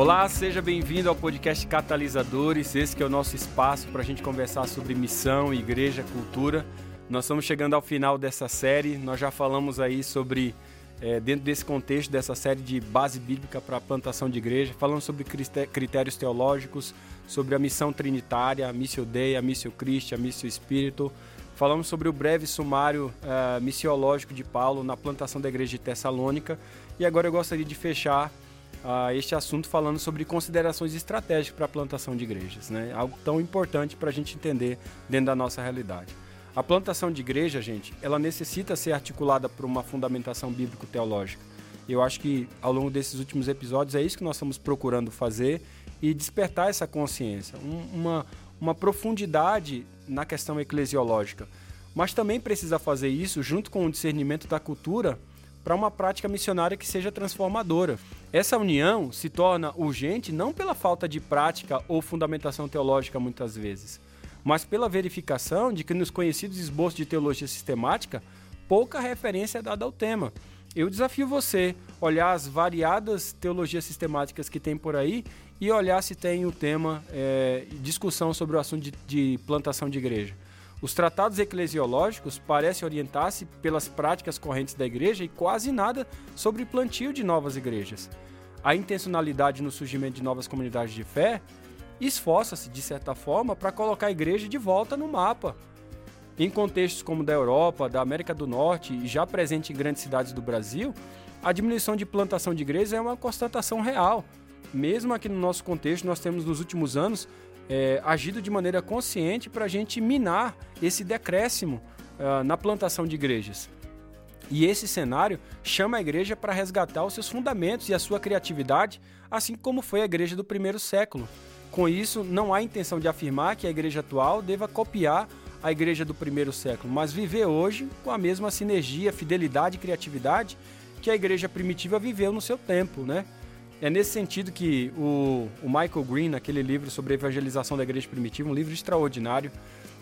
Olá, seja bem-vindo ao podcast Catalisadores. Esse que é o nosso espaço para a gente conversar sobre missão, igreja, cultura. Nós estamos chegando ao final dessa série. Nós já falamos aí sobre, é, dentro desse contexto dessa série de base bíblica para a plantação de igreja, falando sobre critérios teológicos, sobre a missão trinitária, a missio Dei, a missio Christi, a missio Espírito. Falamos sobre o breve sumário uh, missiológico de Paulo na plantação da igreja de Tessalônica. E agora eu gostaria de fechar uh, este assunto falando sobre considerações estratégicas para a plantação de igrejas, né? algo tão importante para a gente entender dentro da nossa realidade. A plantação de igreja, gente, ela necessita ser articulada por uma fundamentação bíblico-teológica. Eu acho que ao longo desses últimos episódios é isso que nós estamos procurando fazer e despertar essa consciência, um, uma, uma profundidade na questão eclesiológica. Mas também precisa fazer isso junto com o discernimento da cultura para uma prática missionária que seja transformadora. Essa união se torna urgente não pela falta de prática ou fundamentação teológica muitas vezes, mas pela verificação de que nos conhecidos esboços de teologia sistemática pouca referência é dada ao tema. Eu desafio você olhar as variadas teologias sistemáticas que tem por aí e olhar se tem o tema é, discussão sobre o assunto de, de plantação de igreja. Os tratados eclesiológicos parecem orientar-se pelas práticas correntes da igreja e quase nada sobre plantio de novas igrejas. A intencionalidade no surgimento de novas comunidades de fé esforça-se, de certa forma, para colocar a igreja de volta no mapa. Em contextos como da Europa, da América do Norte e já presente em grandes cidades do Brasil, a diminuição de plantação de igrejas é uma constatação real. Mesmo aqui no nosso contexto, nós temos nos últimos anos é, agido de maneira consciente para a gente minar esse decréscimo uh, na plantação de igrejas. E esse cenário chama a igreja para resgatar os seus fundamentos e a sua criatividade, assim como foi a igreja do primeiro século. Com isso, não há intenção de afirmar que a igreja atual deva copiar a igreja do primeiro século, mas viver hoje com a mesma sinergia, fidelidade e criatividade que a igreja primitiva viveu no seu tempo, né? É nesse sentido que o, o Michael Green, naquele livro sobre a evangelização da igreja primitiva, um livro extraordinário,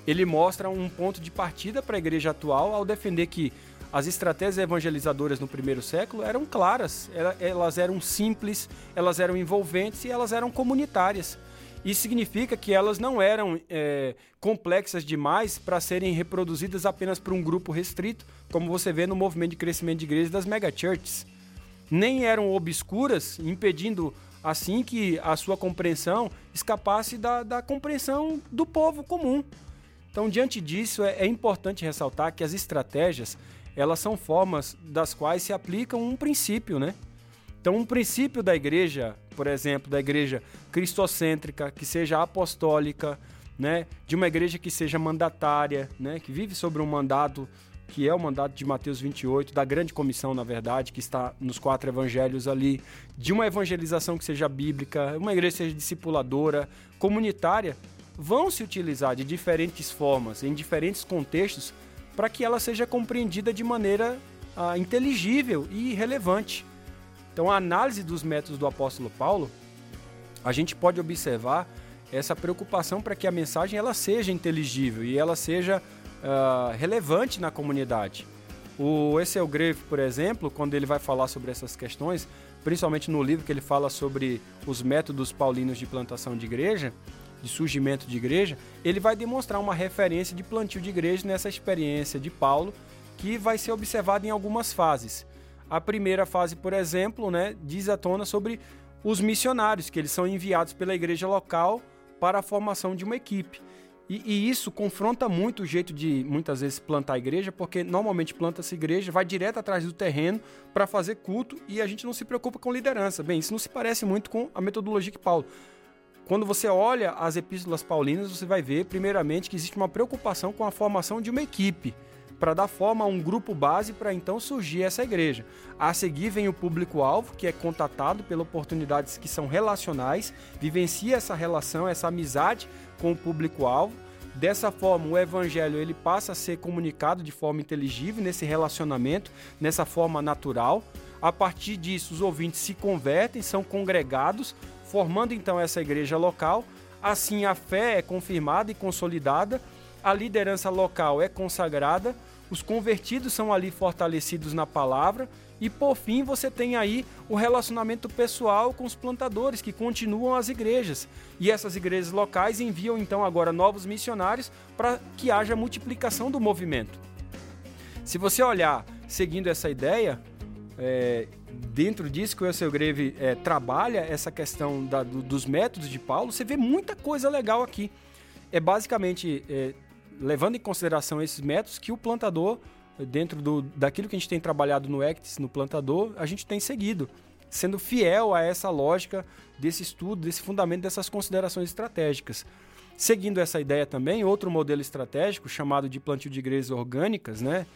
ele mostra um ponto de partida para a igreja atual ao defender que as estratégias evangelizadoras no primeiro século eram claras, elas eram simples, elas eram envolventes e elas eram comunitárias. Isso significa que elas não eram é, complexas demais para serem reproduzidas apenas por um grupo restrito, como você vê no movimento de crescimento de igrejas das megachurches nem eram obscuras, impedindo assim que a sua compreensão escapasse da, da compreensão do povo comum. Então, diante disso, é, é importante ressaltar que as estratégias elas são formas das quais se aplicam um princípio, né? Então, um princípio da igreja, por exemplo, da igreja cristocêntrica, que seja apostólica, né? De uma igreja que seja mandatária, né? Que vive sobre um mandato que é o mandato de Mateus 28, da grande comissão, na verdade, que está nos quatro evangelhos ali, de uma evangelização que seja bíblica, uma igreja que seja discipuladora, comunitária, vão se utilizar de diferentes formas, em diferentes contextos, para que ela seja compreendida de maneira ah, inteligível e relevante. Então, a análise dos métodos do apóstolo Paulo, a gente pode observar essa preocupação para que a mensagem ela seja inteligível e ela seja uh, relevante na comunidade. O Essel Greve, por exemplo, quando ele vai falar sobre essas questões, principalmente no livro que ele fala sobre os métodos paulinos de plantação de igreja, de surgimento de igreja, ele vai demonstrar uma referência de plantio de igreja nessa experiência de Paulo, que vai ser observada em algumas fases. A primeira fase, por exemplo, né, diz à tona sobre os missionários, que eles são enviados pela igreja local para a formação de uma equipe. E, e, isso confronta muito o jeito de muitas vezes plantar a igreja, porque normalmente planta-se igreja, vai direto atrás do terreno para fazer culto e a gente não se preocupa com liderança. Bem, isso não se parece muito com a metodologia que Paulo. Quando você olha as epístolas paulinas, você vai ver, primeiramente, que existe uma preocupação com a formação de uma equipe para dar forma a um grupo base para então surgir essa igreja. A seguir vem o público-alvo, que é contatado pelas oportunidades que são relacionais, vivencia essa relação, essa amizade com o público-alvo. Dessa forma, o evangelho ele passa a ser comunicado de forma inteligível nesse relacionamento, nessa forma natural. A partir disso, os ouvintes se convertem, são congregados, formando então essa igreja local. Assim, a fé é confirmada e consolidada, a liderança local é consagrada, os convertidos são ali fortalecidos na palavra E por fim, você tem aí o relacionamento pessoal com os plantadores que continuam as igrejas. E essas igrejas locais enviam então agora novos missionários para que haja multiplicação do movimento. Se você olhar seguindo essa ideia, é, dentro disso que o Elcio Greve é, trabalha essa questão da, do, dos métodos de Paulo, você vê muita coisa legal aqui. É basicamente é, levando em consideração esses métodos que o plantador dentro do, daquilo que a gente tem trabalhado no Actis, no plantador, a gente tem seguido, sendo fiel a essa lógica desse estudo, desse fundamento, dessas considerações estratégicas. Seguindo essa ideia também, outro modelo estratégico chamado de plantio de igrejas orgânicas, né,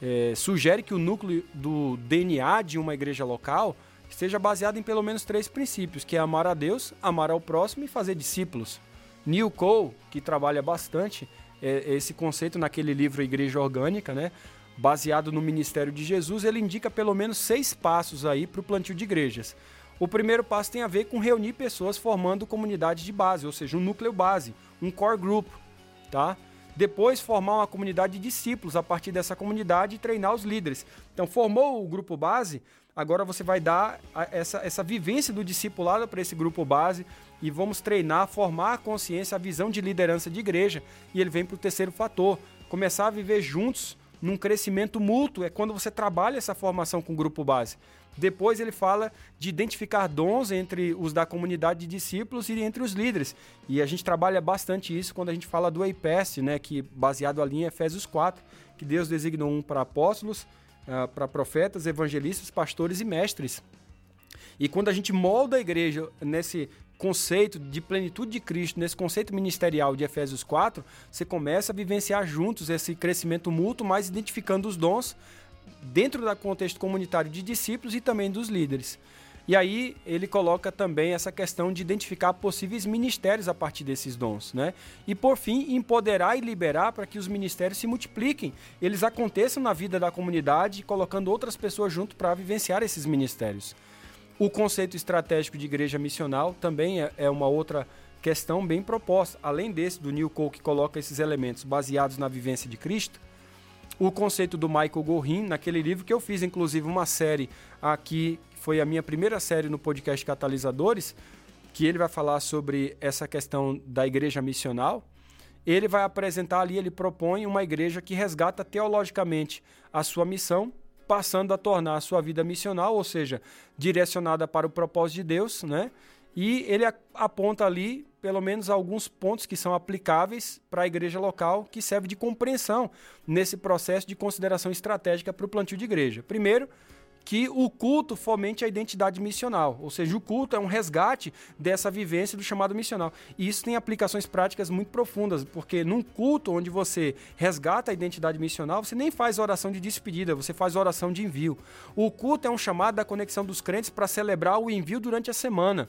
é, sugere que o núcleo do DNA de uma igreja local esteja baseado em pelo menos três princípios, que é amar a Deus, amar ao próximo e fazer discípulos. Neil Cole, que trabalha bastante é, esse conceito naquele livro Igreja Orgânica, né, baseado no ministério de Jesus, ele indica pelo menos seis passos aí para o plantio de igrejas. O primeiro passo tem a ver com reunir pessoas formando comunidade de base, ou seja, um núcleo base, um core group, tá? Depois formar uma comunidade de discípulos a partir dessa comunidade e treinar os líderes. Então formou o grupo base, agora você vai dar essa, essa vivência do discipulado para esse grupo base e vamos treinar, formar a consciência, a visão de liderança de igreja. E ele vem para o terceiro fator, começar a viver juntos num crescimento mútuo, é quando você trabalha essa formação com o grupo base. Depois ele fala de identificar dons entre os da comunidade de discípulos e entre os líderes. E a gente trabalha bastante isso quando a gente fala do EIPES, né, que baseado ali em Efésios 4, que Deus designou um para apóstolos, uh, para profetas, evangelistas, pastores e mestres. E quando a gente molda a igreja nesse conceito de plenitude de Cristo, nesse conceito ministerial de Efésios 4, você começa a vivenciar juntos esse crescimento mútuo, mas identificando os dons dentro do contexto comunitário de discípulos e também dos líderes. E aí ele coloca também essa questão de identificar possíveis ministérios a partir desses dons, né? E por fim, empoderar e liberar para que os ministérios se multipliquem, eles aconteçam na vida da comunidade, colocando outras pessoas junto para vivenciar esses ministérios. O conceito estratégico de igreja missional também é, é uma outra questão bem proposta. Além desse, do Neil Cole, que coloca esses elementos baseados na vivência de Cristo, o conceito do Michael Gorin, naquele livro que eu fiz, inclusive, uma série aqui, foi a minha primeira série no podcast Catalisadores, que ele vai falar sobre essa questão da igreja missional. Ele vai apresentar ali, ele propõe uma igreja que resgata teologicamente a sua missão passando a tornar a sua vida missional, ou seja, direcionada para o propósito de Deus, né? E ele aponta ali pelo menos alguns pontos que são aplicáveis para a igreja local, que serve de compreensão nesse processo de consideração estratégica para o plantio de igreja. Primeiro, que o culto fomente a identidade missional, ou seja, o culto é um resgate dessa vivência do chamado missional. E isso tem aplicações práticas muito profundas, porque num culto onde você resgata a identidade missional, você nem faz oração de despedida, você faz oração de envio. O culto é um chamado da conexão dos crentes para celebrar o envio durante a semana.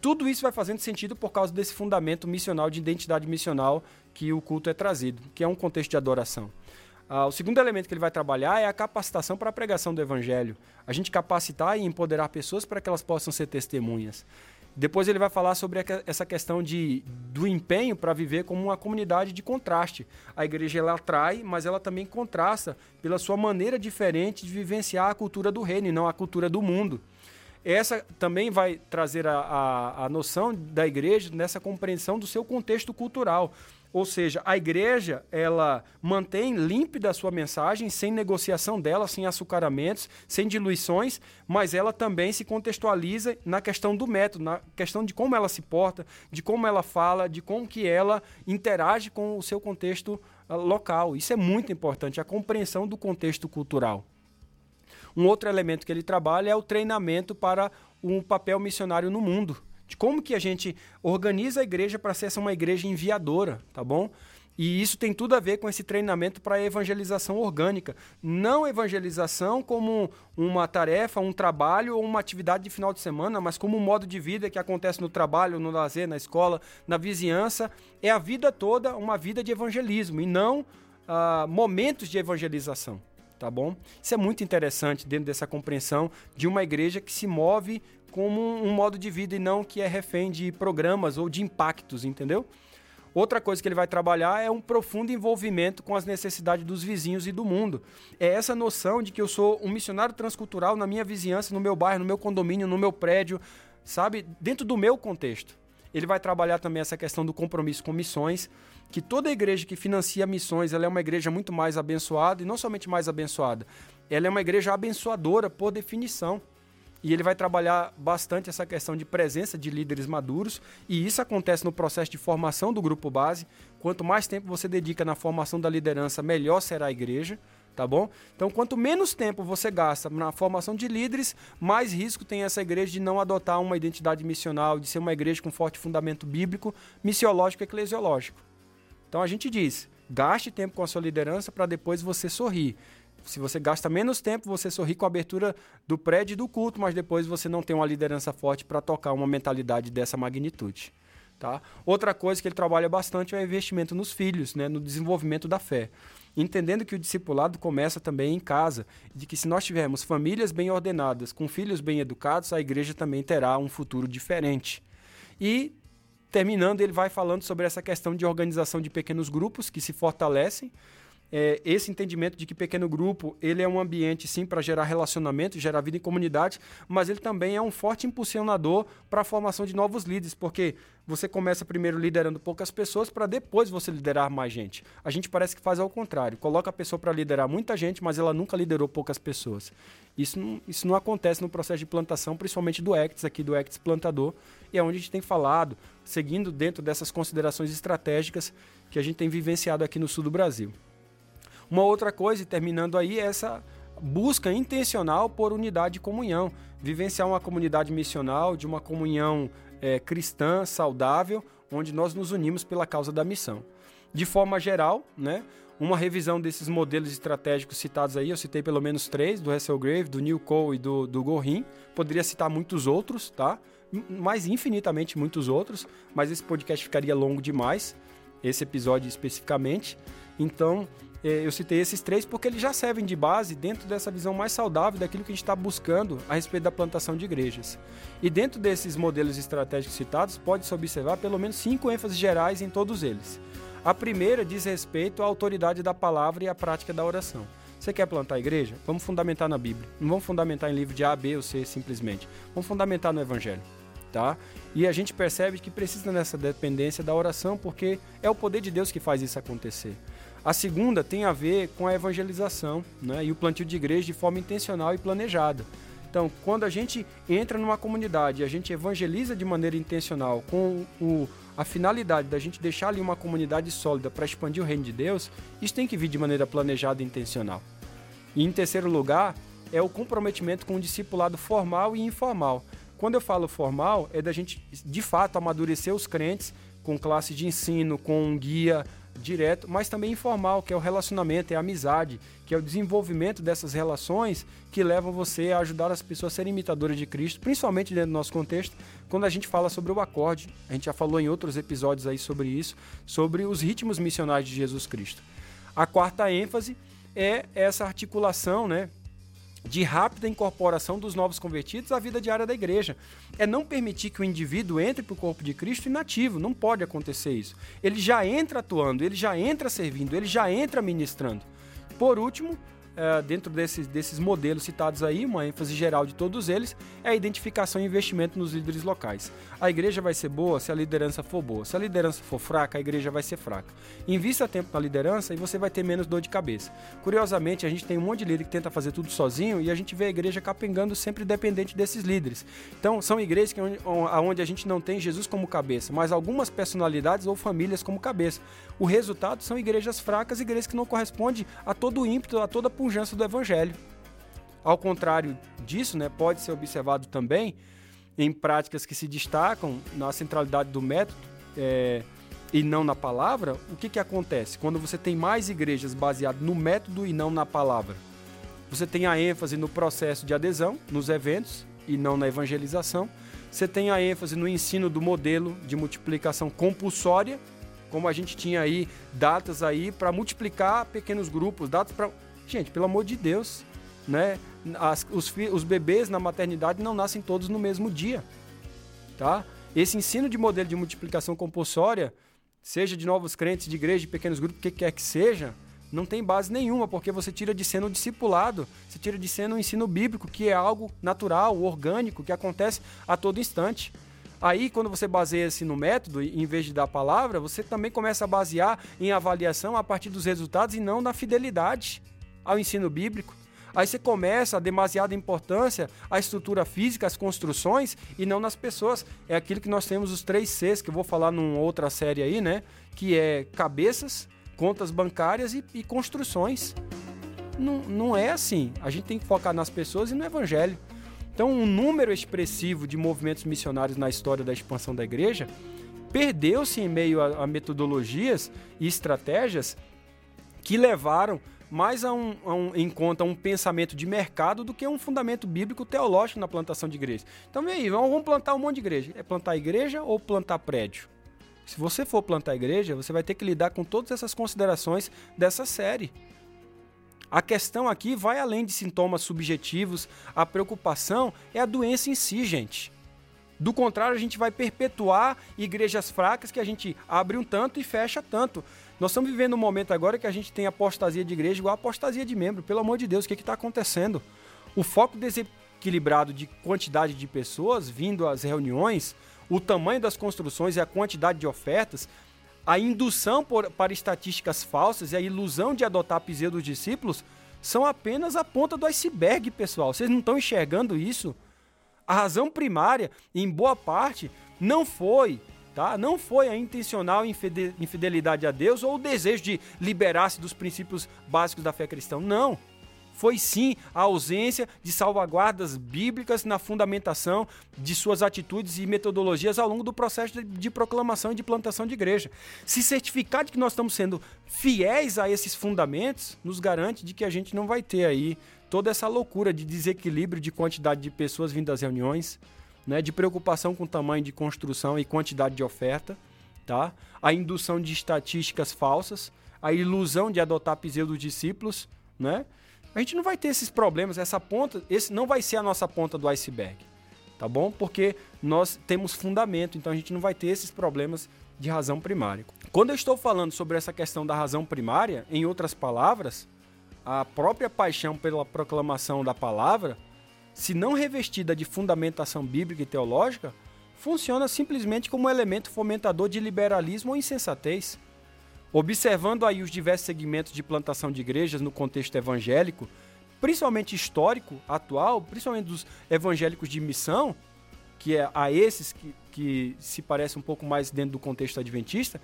Tudo isso vai fazendo sentido por causa desse fundamento missional de identidade missional que o culto é trazido, que é um contexto de adoração. Ah, o segundo elemento que ele vai trabalhar é a capacitação para a pregação do evangelho. A gente capacitar e empoderar pessoas para que elas possam ser testemunhas. Depois ele vai falar sobre essa questão de, do empenho para viver como uma comunidade de contraste. A igreja ela atrai, mas ela também contrasta pela sua maneira diferente de vivenciar a cultura do reino e não a cultura do mundo. Essa também vai trazer a, a, a noção da igreja nessa compreensão do seu contexto cultural. Ou seja, a igreja, ela mantém límpida a sua mensagem, sem negociação dela, sem açucaramentos, sem diluições, mas ela também se contextualiza na questão do método, na questão de como ela se porta, de como ela fala, de como que ela interage com o seu contexto uh, local. Isso é muito importante, a compreensão do contexto cultural. Um outro elemento que ele trabalha é o treinamento para um papel missionário no mundo de como que a gente organiza a igreja para ser uma igreja enviadora, tá bom? E isso tem tudo a ver com esse treinamento para evangelização orgânica. Não evangelização como uma tarefa, um trabalho ou uma atividade de final de semana, mas como um modo de vida que acontece no trabalho, no lazer, na escola, na vizinhança. É a vida toda uma vida de evangelismo e não ah, momentos de evangelização. Tá bom? Isso é muito interessante dentro dessa compreensão de uma igreja que se move como um modo de vida e não que é refém de programas ou de impactos, entendeu? Outra coisa que ele vai trabalhar é um profundo envolvimento com as necessidades dos vizinhos e do mundo. É essa noção de que eu sou um missionário transcultural na minha vizinhança, no meu bairro, no meu condomínio, no meu prédio, sabe? Dentro do meu contexto. Ele vai trabalhar também essa questão do compromisso com missões, que toda igreja que financia missões, ela é uma igreja muito mais abençoada e não somente mais abençoada, ela é uma igreja abençoadora por definição. E ele vai trabalhar bastante essa questão de presença de líderes maduros, e isso acontece no processo de formação do grupo base. Quanto mais tempo você dedica na formação da liderança, melhor será a igreja, tá bom? Então, quanto menos tempo você gasta na formação de líderes, mais risco tem essa igreja de não adotar uma identidade missional, de ser uma igreja com forte fundamento bíblico, missiológico e eclesiológico. Então, a gente diz: gaste tempo com a sua liderança para depois você sorrir se você gasta menos tempo, você sorri com a abertura do prédio e do culto, mas depois você não tem uma liderança forte para tocar uma mentalidade dessa magnitude. Tá? Outra coisa que ele trabalha bastante é o investimento nos filhos, né, no desenvolvimento da fé. Entendendo que o discipulado começa também em casa, de que se nós tivermos famílias bem ordenadas, com filhos bem educados, a igreja também terá um futuro diferente. E terminando, ele vai falando sobre essa questão de organização de pequenos grupos que se fortalecem é, esse entendimento de que pequeno grupo ele é um ambiente sim para gerar relacionamento, gerar vida em comunidade, mas ele também é um forte impulsionador para a formação de novos líderes, porque você começa primeiro liderando poucas pessoas para depois você liderar mais gente. A gente parece que faz ao contrário, coloca a pessoa para liderar muita gente, mas ela nunca liderou poucas pessoas. Isso não, isso não acontece no processo de plantação, principalmente do Acts aqui do Acts plantador, e é onde a gente tem falado, seguindo dentro dessas considerações estratégicas que a gente tem vivenciado aqui no sul do Brasil. Uma outra coisa, e terminando aí, é essa busca intencional por unidade e comunhão. Vivenciar uma comunidade missional, de uma comunhão é, cristã, saudável, onde nós nos unimos pela causa da missão. De forma geral, né, uma revisão desses modelos estratégicos citados aí, eu citei pelo menos três, do Hasselgrave, do Neil Cole e do, do Gorin. Poderia citar muitos outros, tá? Mais infinitamente muitos outros, mas esse podcast ficaria longo demais, esse episódio especificamente. Então, é, eu citei esses três porque eles já servem de base dentro dessa visão mais saudável daquilo que a gente está buscando a respeito da plantação de igrejas. E dentro desses modelos estratégicos citados, pode-se observar pelo menos cinco ênfases gerais em todos eles. A primeira diz respeito à autoridade da palavra e à prática da oração. Você quer plantar a igreja? Vamos fundamentar na Bíblia. Não vamos fundamentar em livro de A, B ou C simplesmente. Vamos fundamentar no Evangelho. Tá? E a gente percebe que precisa nessa dependência da oração, porque é o poder de Deus que faz isso acontecer. A segunda tem a ver com a evangelização né, e o plantio de igreja de forma intencional e planejada. Então, quando a gente entra numa comunidade a gente evangeliza de maneira intencional, com o, a finalidade da gente deixar ali uma comunidade sólida para expandir o reino de Deus, isso tem que vir de maneira planejada e intencional. E em terceiro lugar, é o comprometimento com o discipulado formal e informal. Quando eu falo formal, é da gente de fato amadurecer os crentes com classe de ensino, com um guia, direto, mas também informal, que é o relacionamento, é a amizade, que é o desenvolvimento dessas relações que levam você a ajudar as pessoas a serem imitadoras de Cristo, principalmente dentro do nosso contexto, quando a gente fala sobre o acorde. A gente já falou em outros episódios aí sobre isso, sobre os ritmos missionários de Jesus Cristo. A quarta ênfase é essa articulação, né, de rápida incorporação dos novos convertidos à vida diária da igreja. É não permitir que o indivíduo entre para o corpo de Cristo inativo. Não pode acontecer isso. Ele já entra atuando, ele já entra servindo, ele já entra ministrando. Por último, é, dentro desses, desses modelos citados aí, uma ênfase geral de todos eles, é a identificação e investimento nos líderes locais. A igreja vai ser boa se a liderança for boa. Se a liderança for fraca, a igreja vai ser fraca. Invista tempo na liderança e você vai ter menos dor de cabeça. Curiosamente, a gente tem um monte de líder que tenta fazer tudo sozinho e a gente vê a igreja capengando sempre dependente desses líderes. Então, são igrejas que, onde a gente não tem Jesus como cabeça, mas algumas personalidades ou famílias como cabeça. O resultado são igrejas fracas, igrejas que não correspondem a todo o ímpeto, a toda a pujança do evangelho. Ao contrário disso, né, pode ser observado também em práticas que se destacam na centralidade do método é, e não na palavra, o que, que acontece? Quando você tem mais igrejas baseadas no método e não na palavra, você tem a ênfase no processo de adesão, nos eventos e não na evangelização. Você tem a ênfase no ensino do modelo de multiplicação compulsória como a gente tinha aí datas aí para multiplicar pequenos grupos, datas para gente, pelo amor de Deus, né? As, os, os bebês na maternidade não nascem todos no mesmo dia, tá? Esse ensino de modelo de multiplicação compulsória seja de novos crentes, de igreja, de pequenos grupos, o que quer que seja, não tem base nenhuma, porque você tira de cena o discipulado, você tira de cena o ensino bíblico, que é algo natural, orgânico, que acontece a todo instante. Aí, quando você baseia-se no método, em vez de dar palavra, você também começa a basear em avaliação a partir dos resultados e não na fidelidade ao ensino bíblico. Aí você começa a demasiada importância à estrutura física, às construções e não nas pessoas. É aquilo que nós temos os três Cs, que eu vou falar numa outra série aí, né? Que é cabeças, contas bancárias e, e construções. Não, não é assim. A gente tem que focar nas pessoas e no evangelho. Então, um número expressivo de movimentos missionários na história da expansão da igreja perdeu-se em meio a, a metodologias e estratégias que levaram mais a um, a um, em conta um pensamento de mercado do que um fundamento bíblico teológico na plantação de igreja. Então, vem aí, vamos plantar um monte de igreja. É plantar igreja ou plantar prédio? Se você for plantar igreja, você vai ter que lidar com todas essas considerações dessa série. A questão aqui vai além de sintomas subjetivos, a preocupação é a doença em si, gente. Do contrário, a gente vai perpetuar igrejas fracas que a gente abre um tanto e fecha tanto. Nós estamos vivendo um momento agora que a gente tem apostasia de igreja igual apostasia de membro. Pelo amor de Deus, o que está acontecendo? O foco desequilibrado de quantidade de pessoas vindo às reuniões, o tamanho das construções e a quantidade de ofertas, a indução por, para estatísticas falsas e a ilusão de adotar pseudo discípulos são apenas a ponta do iceberg, pessoal. Vocês não estão enxergando isso? A razão primária, em boa parte, não foi, tá? Não foi a intencional infidelidade a Deus ou o desejo de liberar-se dos princípios básicos da fé cristã. Não foi sim a ausência de salvaguardas bíblicas na fundamentação de suas atitudes e metodologias ao longo do processo de, proclamação e de plantação de igreja. Se certificar de que nós estamos sendo fiéis a esses fundamentos, nos garante de que a gente não vai ter aí toda essa loucura de desequilíbrio de quantidade de pessoas vindo às reuniões, né, de preocupação com o tamanho de construção e quantidade de oferta, tá? A indução de estatísticas falsas, a ilusão de adotar pseudo discípulos, né? A gente não vai ter esses problemas, essa ponta, esse não vai ser a nossa ponta do iceberg, tá bom? Porque nós temos fundamento, então a gente não vai ter esses problemas de razão primária. Quando eu estou falando sobre essa questão da razão primária, em outras palavras, a própria paixão pela proclamação da palavra, se não revestida de fundamentação bíblica e teológica, funciona simplesmente como elemento fomentador de liberalismo ou insensatez. Observando aí os diversos segmentos de plantação de igrejas no contexto evangélico, principalmente histórico, atual, principalmente dos evangélicos de missão, que é a esses que, que se parece um pouco mais dentro do contexto adventista,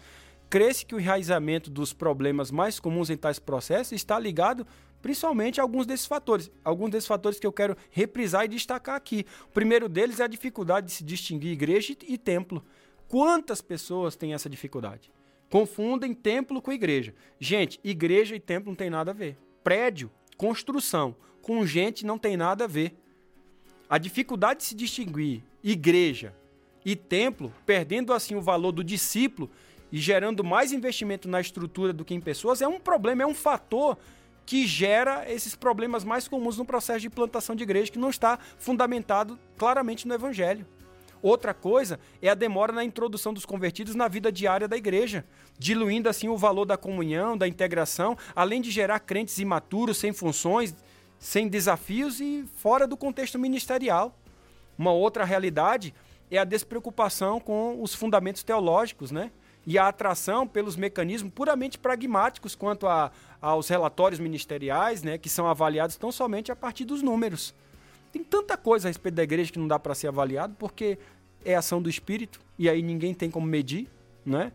cresce que o enraizamento dos problemas mais comuns em tais processos está ligado principalmente a alguns desses fatores. Alguns desses fatores que eu quero reprisar e destacar aqui. O primeiro deles é a dificuldade de se distinguir igreja e templo. Quantas pessoas têm essa dificuldade? Confundem templo com igreja. Gente, igreja e templo não tem nada a ver. Prédio, construção, com gente não tem nada a ver. A dificuldade de se distinguir igreja e templo, perdendo assim o valor do discípulo e gerando mais investimento na estrutura do que em pessoas, é um problema, é um fator que gera esses problemas mais comuns no processo de plantação de igreja que não está fundamentado claramente no evangelho. Outra coisa é a demora na introdução dos convertidos na vida diária da igreja, diluindo assim o valor da comunhão, da integração, além de gerar crentes imaturos, sem funções, sem desafios e fora do contexto ministerial. Uma outra realidade é a despreocupação com os fundamentos teológicos, né? E a atração pelos mecanismos puramente pragmáticos quanto a, aos relatórios ministeriais, né? Que são avaliados tão somente a partir dos números. Tem tanta coisa a respeito da igreja que não dá para ser avaliado porque é ação do Espírito e aí ninguém tem como medir, né?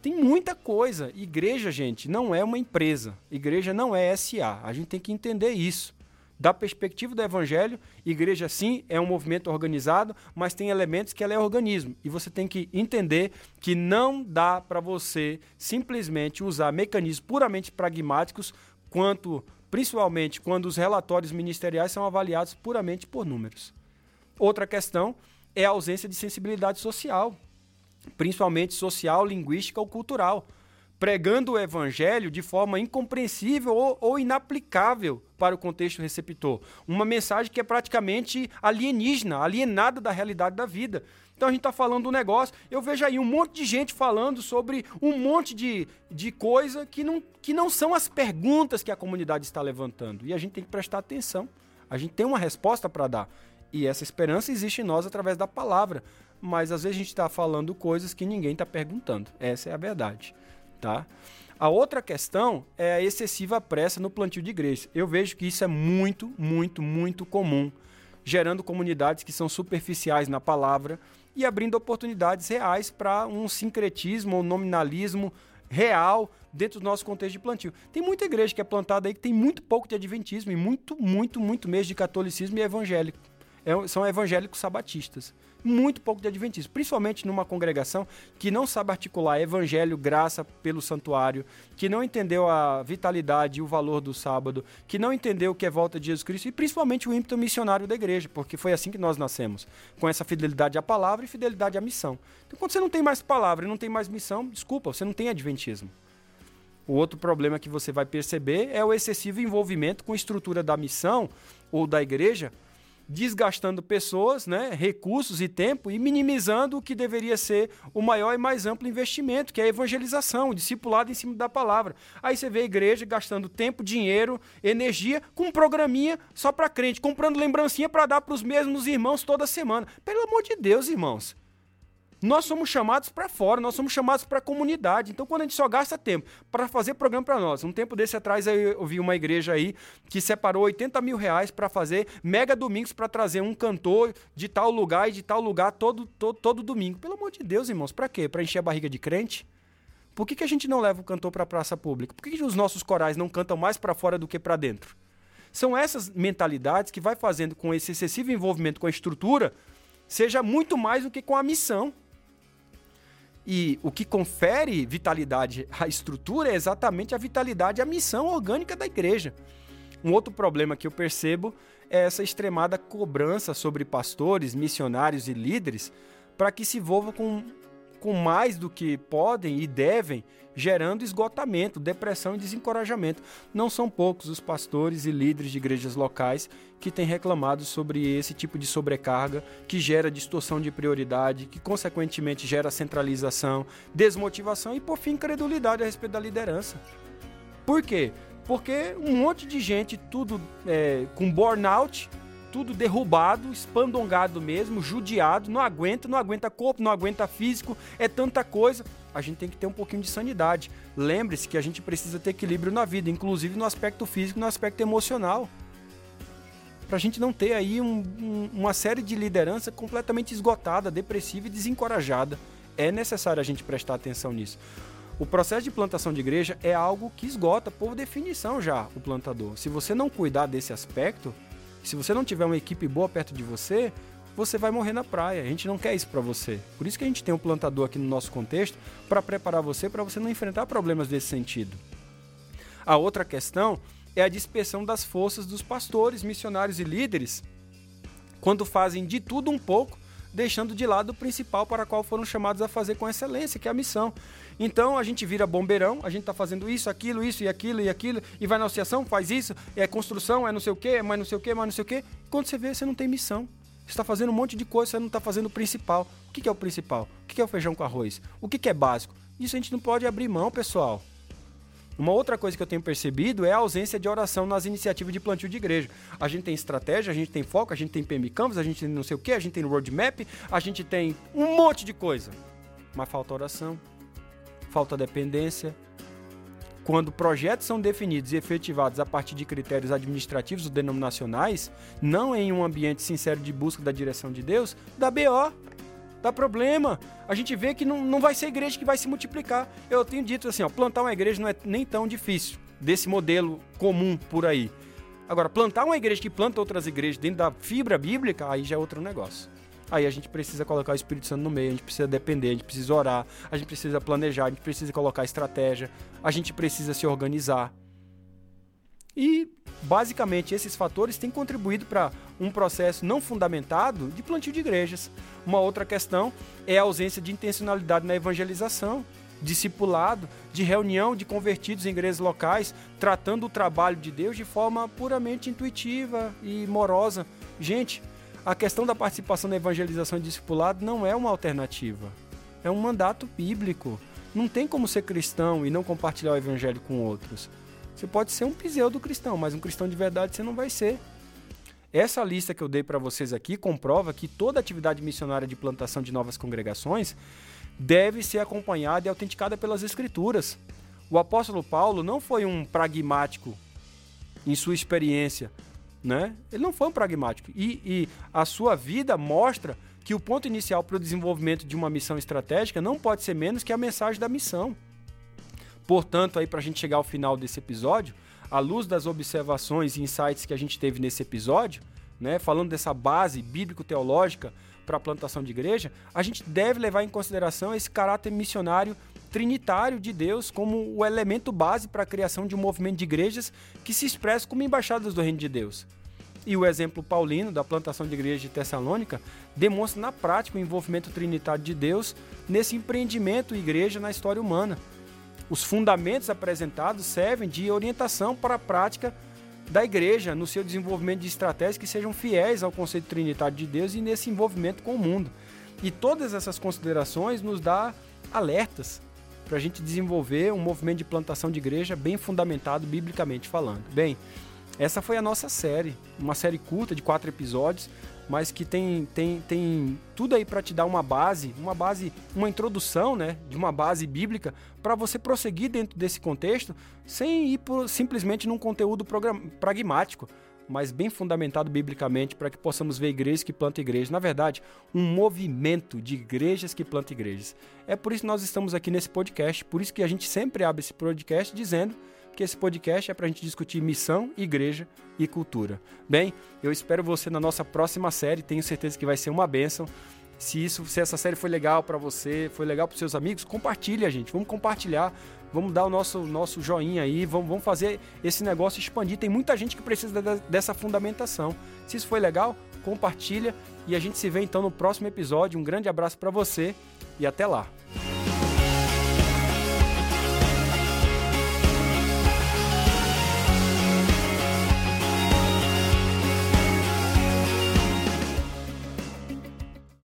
Tem muita coisa. Igreja, gente, não é uma empresa. Igreja não é SA. A gente tem que entender isso. Da perspectiva do evangelho, igreja sim é um movimento organizado, mas tem elementos que ela é organismo. E você tem que entender que não dá para você simplesmente usar mecanismos puramente pragmáticos quanto principalmente quando os relatórios ministeriais são avaliados puramente por números. Outra questão é a ausência de sensibilidade social, principalmente social, linguística ou cultural, pregando o evangelho de forma incompreensível ou, ou inaplicável para o contexto receptor. Uma mensagem que é praticamente alienígena, alienada da realidade da vida. Então a gente está falando um negócio, eu vejo aí um monte de gente falando sobre um monte de, de coisa que não, que não são as perguntas que a comunidade está levantando. E a gente tem que prestar atenção. A gente tem uma resposta para dar. E essa esperança existe em nós através da palavra. Mas às vezes a gente está falando coisas que ninguém está perguntando. Essa é a verdade. Tá? A outra questão é a excessiva pressa no plantio de igrejas. Eu vejo que isso é muito, muito, muito comum, gerando comunidades que são superficiais na palavra e abrindo oportunidades reais para um sincretismo ou nominalismo real dentro do nosso contexto de plantio. Tem muita igreja que é plantada aí que tem muito pouco de adventismo e muito, muito, muito mesmo de catolicismo e evangélico. É, são evangélicos sabatistas muito pouco de adventismo, principalmente numa congregação que não sabe articular evangelho, graça pelo santuário, que não entendeu a vitalidade e o valor do sábado, que não entendeu o que é volta de Jesus Cristo e principalmente o ímpeto missionário da igreja, porque foi assim que nós nascemos, com essa fidelidade à palavra e fidelidade à missão. Então, quando você não tem mais palavra e não tem mais missão, desculpa, você não tem adventismo. O outro problema que você vai perceber é o excessivo envolvimento com a estrutura da missão ou da igreja desgastando pessoas, né, recursos e tempo e minimizando o que deveria ser o maior e mais amplo investimento, que é a evangelização, o discipulado em cima da palavra. Aí você vê a igreja gastando tempo, dinheiro, energia com um programinha só para crente, comprando lembrancinha para dar para os mesmos irmãos toda semana. Pelo amor de Deus, irmãos. Nós somos chamados para fora, nós somos chamados para a comunidade. Então, quando a gente só gasta tempo para fazer programa para nós, um tempo desse atrás eu vi uma igreja aí que separou 80 mil reais para fazer mega domingos para trazer um cantor de tal lugar e de tal lugar todo, todo, todo domingo. Pelo amor de Deus, irmãos, para quê? Para encher a barriga de crente? Por que, que a gente não leva o cantor para a praça pública? Por que, que os nossos corais não cantam mais para fora do que para dentro? São essas mentalidades que vai fazendo com esse excessivo envolvimento com a estrutura seja muito mais do que com a missão. E o que confere vitalidade à estrutura é exatamente a vitalidade à missão orgânica da igreja. Um outro problema que eu percebo é essa extremada cobrança sobre pastores, missionários e líderes para que se envolvam com com mais do que podem e devem, gerando esgotamento, depressão e desencorajamento. Não são poucos os pastores e líderes de igrejas locais que têm reclamado sobre esse tipo de sobrecarga que gera distorção de prioridade, que consequentemente gera centralização, desmotivação e, por fim, credulidade a respeito da liderança. Por quê? Porque um monte de gente, tudo é, com burnout, tudo derrubado, espandongado mesmo, judiado, não aguenta, não aguenta corpo, não aguenta físico, é tanta coisa. A gente tem que ter um pouquinho de sanidade. Lembre-se que a gente precisa ter equilíbrio na vida, inclusive no aspecto físico no aspecto emocional. Para a gente não ter aí um, um, uma série de liderança completamente esgotada, depressiva e desencorajada. É necessário a gente prestar atenção nisso. O processo de plantação de igreja é algo que esgota, por definição já, o plantador. Se você não cuidar desse aspecto, se você não tiver uma equipe boa perto de você, você vai morrer na praia. A gente não quer isso para você. Por isso que a gente tem um plantador aqui no nosso contexto para preparar você para você não enfrentar problemas desse sentido. A outra questão é a dispersão das forças dos pastores, missionários e líderes quando fazem de tudo um pouco deixando de lado o principal para qual foram chamados a fazer com excelência, que é a missão. Então a gente vira bombeirão, a gente está fazendo isso, aquilo, isso e aquilo e aquilo, e vai na associação, faz isso, é construção, é não sei o quê, é mais não sei o quê, mais não sei o quê. Quando você vê, você não tem missão. Você está fazendo um monte de coisa, você não está fazendo o principal. O que é o principal? O que é o feijão com arroz? O que é básico? Isso a gente não pode abrir mão, pessoal. Uma outra coisa que eu tenho percebido é a ausência de oração nas iniciativas de plantio de igreja. A gente tem estratégia, a gente tem foco, a gente tem PM Canvas, a gente tem não sei o que, a gente tem roadmap, a gente tem um monte de coisa. Mas falta oração, falta dependência. Quando projetos são definidos e efetivados a partir de critérios administrativos ou denominacionais, não em um ambiente sincero de busca da direção de Deus, dá BO dá problema. A gente vê que não, não vai ser igreja que vai se multiplicar. Eu tenho dito assim, ó, plantar uma igreja não é nem tão difícil, desse modelo comum por aí. Agora, plantar uma igreja que planta outras igrejas dentro da fibra bíblica, aí já é outro negócio. Aí a gente precisa colocar o Espírito Santo no meio, a gente precisa depender, a gente precisa orar, a gente precisa planejar, a gente precisa colocar estratégia, a gente precisa se organizar. E basicamente esses fatores têm contribuído para um processo não fundamentado de plantio de igrejas. Uma outra questão é a ausência de intencionalidade na evangelização, discipulado, de reunião de convertidos em igrejas locais, tratando o trabalho de Deus de forma puramente intuitiva e morosa. Gente, a questão da participação na evangelização e discipulado não é uma alternativa. É um mandato bíblico. Não tem como ser cristão e não compartilhar o evangelho com outros. Você pode ser um pseudo cristão, mas um cristão de verdade você não vai ser. Essa lista que eu dei para vocês aqui comprova que toda atividade missionária de plantação de novas congregações deve ser acompanhada e autenticada pelas Escrituras. O apóstolo Paulo não foi um pragmático em sua experiência, né? Ele não foi um pragmático. E, e a sua vida mostra que o ponto inicial para o desenvolvimento de uma missão estratégica não pode ser menos que a mensagem da missão. Portanto, aí para a gente chegar ao final desse episódio, à luz das observações e insights que a gente teve nesse episódio, né, falando dessa base bíblico-teológica para a plantação de igreja, a gente deve levar em consideração esse caráter missionário trinitário de Deus como o elemento base para a criação de um movimento de igrejas que se expressa como embaixadas do reino de Deus. E o exemplo paulino da plantação de igreja de Tessalônica demonstra na prática o envolvimento trinitário de Deus nesse empreendimento igreja na história humana. Os fundamentos apresentados servem de orientação para a prática da igreja no seu desenvolvimento de estratégias que sejam fiéis ao conceito trinitário de Deus e nesse envolvimento com o mundo. E todas essas considerações nos dá alertas para a gente desenvolver um movimento de plantação de igreja bem fundamentado biblicamente falando. Bem, essa foi a nossa série, uma série curta de quatro episódios, mas que tem, tem, tem tudo aí para te dar uma base, uma base, uma introdução, né, de uma base bíblica para você prosseguir dentro desse contexto sem ir por, simplesmente num conteúdo pragmático, mas bem fundamentado biblicamente para que possamos ver igrejas que plantam igrejas. Na verdade, um movimento de igrejas que plantam igrejas. É por isso que nós estamos aqui nesse podcast, por isso que a gente sempre abre esse podcast dizendo que esse podcast é para a gente discutir missão, igreja e cultura. Bem, eu espero você na nossa próxima série, tenho certeza que vai ser uma bênção. Se isso, se essa série foi legal para você, foi legal para seus amigos, compartilha, gente. Vamos compartilhar, vamos dar o nosso nosso joinha aí, vamos, vamos fazer esse negócio expandir. Tem muita gente que precisa dessa fundamentação. Se isso foi legal, compartilha e a gente se vê então no próximo episódio. Um grande abraço para você e até lá.